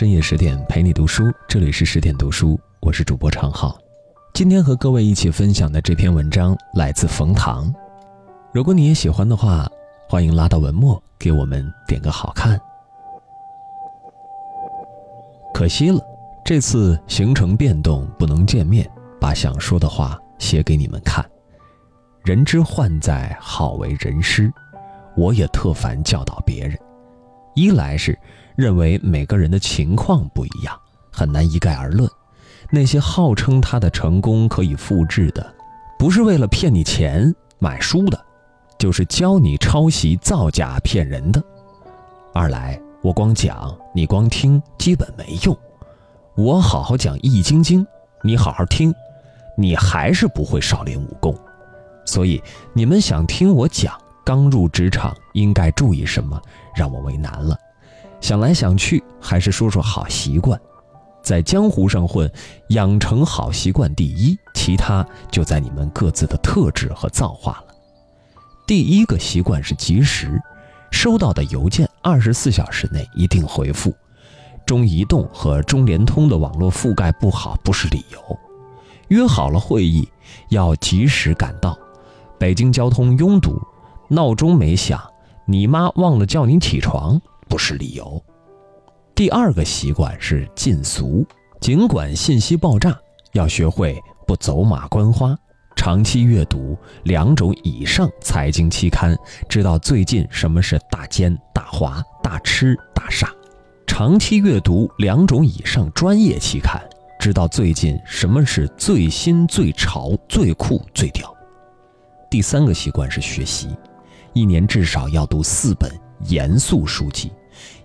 深夜十点陪你读书，这里是十点读书，我是主播常浩。今天和各位一起分享的这篇文章来自冯唐。如果你也喜欢的话，欢迎拉到文末给我们点个好看。可惜了，这次行程变动不能见面，把想说的话写给你们看。人之患在好为人师，我也特烦教导别人。一来是认为每个人的情况不一样，很难一概而论。那些号称他的成功可以复制的，不是为了骗你钱买书的，就是教你抄袭造假骗人的。二来，我光讲你光听基本没用。我好好讲《易筋经》，你好好听，你还是不会少林武功。所以你们想听我讲？刚入职场应该注意什么？让我为难了。想来想去，还是说说好习惯。在江湖上混，养成好习惯第一，其他就在你们各自的特质和造化了。第一个习惯是及时，收到的邮件二十四小时内一定回复。中移动和中联通的网络覆盖不好不是理由。约好了会议要及时赶到。北京交通拥堵。闹钟没响，你妈忘了叫你起床不是理由。第二个习惯是禁俗，尽管信息爆炸，要学会不走马观花，长期阅读两种以上财经期刊，知道最近什么是大奸大华大吃大傻；长期阅读两种以上专业期刊，知道最近什么是最新最潮最酷最屌。第三个习惯是学习。一年至少要读四本严肃书籍。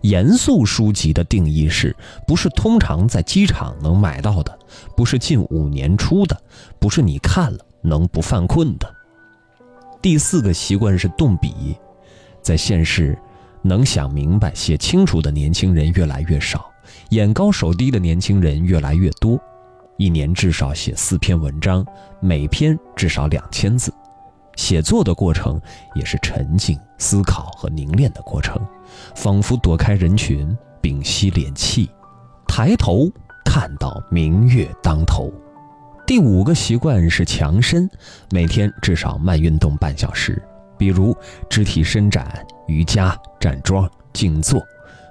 严肃书籍的定义是：不是通常在机场能买到的，不是近五年出的，不是你看了能不犯困的。第四个习惯是动笔。在现实，能想明白、写清楚的年轻人越来越少，眼高手低的年轻人越来越多。一年至少写四篇文章，每篇至少两千字。写作的过程也是沉静、思考和凝练的过程，仿佛躲开人群，屏息敛气，抬头看到明月当头。第五个习惯是强身，每天至少慢运动半小时，比如肢体伸展、瑜伽、站桩、静坐，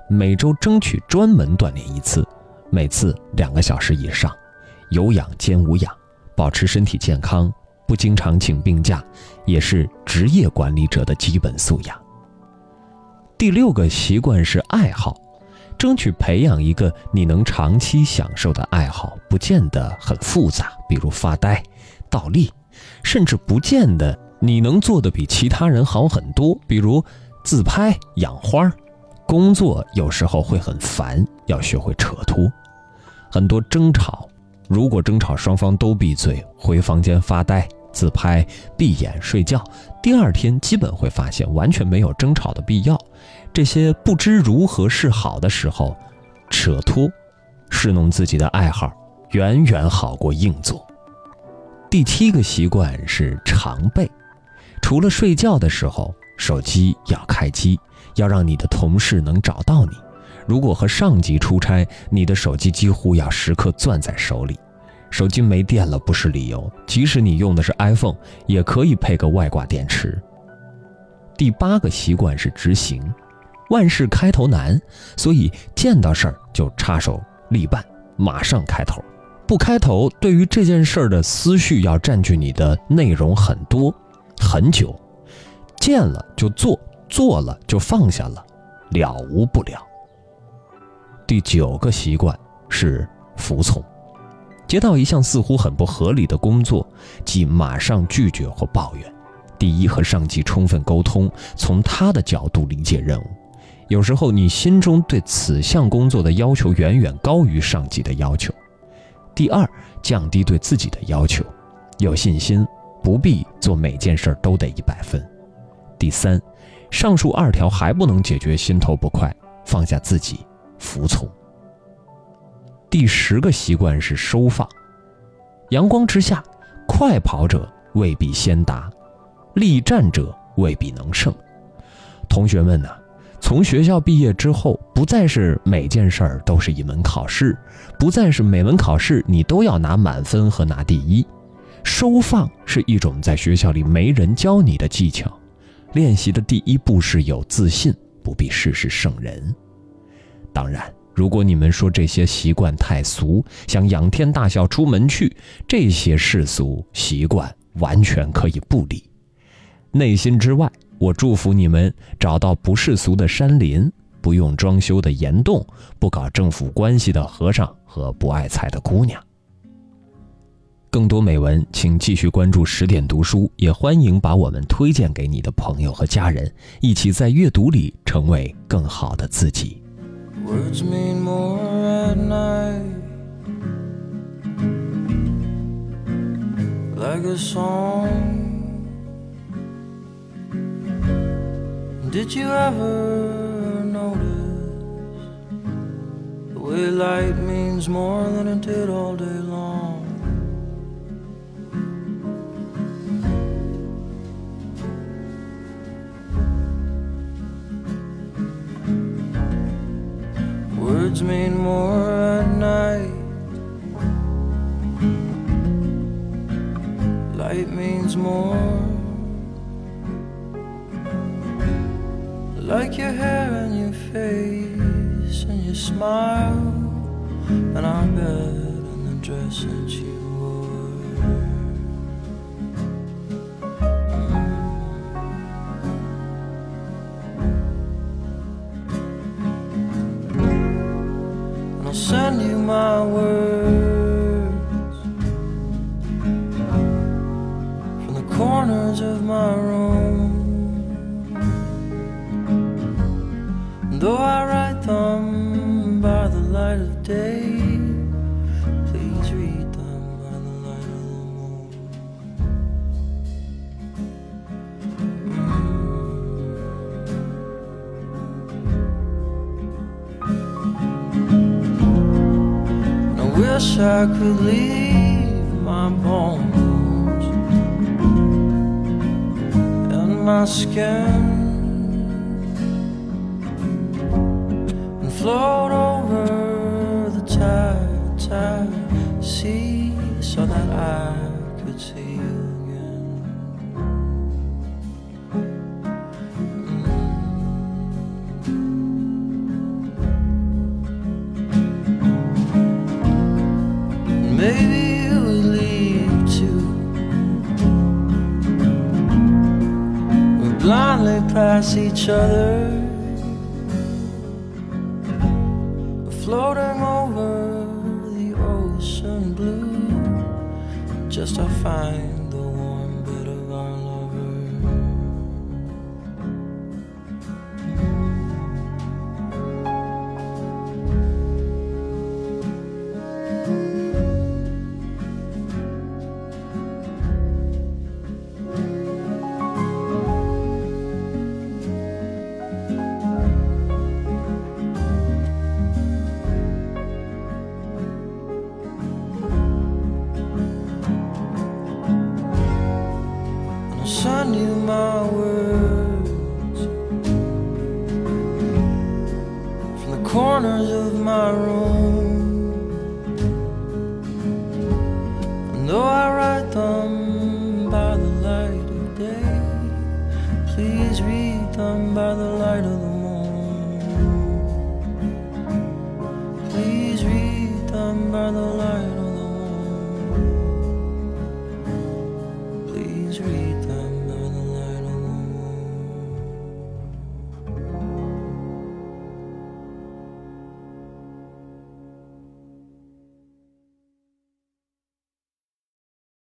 每周争取专门锻炼一次，每次两个小时以上，有氧兼无氧，保持身体健康。不经常请病假，也是职业管理者的基本素养。第六个习惯是爱好，争取培养一个你能长期享受的爱好，不见得很复杂，比如发呆、倒立，甚至不见得你能做的比其他人好很多，比如自拍、养花。工作有时候会很烦，要学会扯脱。很多争吵。如果争吵双方都闭嘴，回房间发呆、自拍、闭眼睡觉，第二天基本会发现完全没有争吵的必要。这些不知如何是好的时候，扯脱、侍弄自己的爱好，远远好过硬做。第七个习惯是常备，除了睡觉的时候，手机要开机，要让你的同事能找到你。如果和上级出差，你的手机几乎要时刻攥在手里。手机没电了不是理由，即使你用的是 iPhone，也可以配个外挂电池。第八个习惯是执行，万事开头难，所以见到事儿就插手立办，马上开头。不开头，对于这件事儿的思绪要占据你的内容很多很久。见了就做，做了就放下了，了无不了。第九个习惯是服从，接到一项似乎很不合理的工作，即马上拒绝或抱怨。第一，和上级充分沟通，从他的角度理解任务。有时候你心中对此项工作的要求远远高于上级的要求。第二，降低对自己的要求，有信心，不必做每件事都得一百分。第三，上述二条还不能解决心头不快，放下自己。服从。第十个习惯是收放。阳光之下，快跑者未必先达，力战者未必能胜。同学们呢，从学校毕业之后，不再是每件事儿都是一门考试，不再是每门考试你都要拿满分和拿第一。收放是一种在学校里没人教你的技巧，练习的第一步是有自信，不必事事胜人。当然，如果你们说这些习惯太俗，想仰天大笑出门去，这些世俗习惯完全可以不理。内心之外，我祝福你们找到不世俗的山林，不用装修的岩洞，不搞政府关系的和尚和不爱财的姑娘。更多美文，请继续关注十点读书，也欢迎把我们推荐给你的朋友和家人，一起在阅读里成为更好的自己。Words mean more at night. Like a song. Did you ever notice the way light means more than it did all day Like your hair and your face and your smile, and our bed and the dress you send you my words from the corners of my room. Though I write them by the light of day, wish I could leave my bones and my skin and float over the tide, tide sea so that blindly pass each other, floating over the ocean blue. Just to find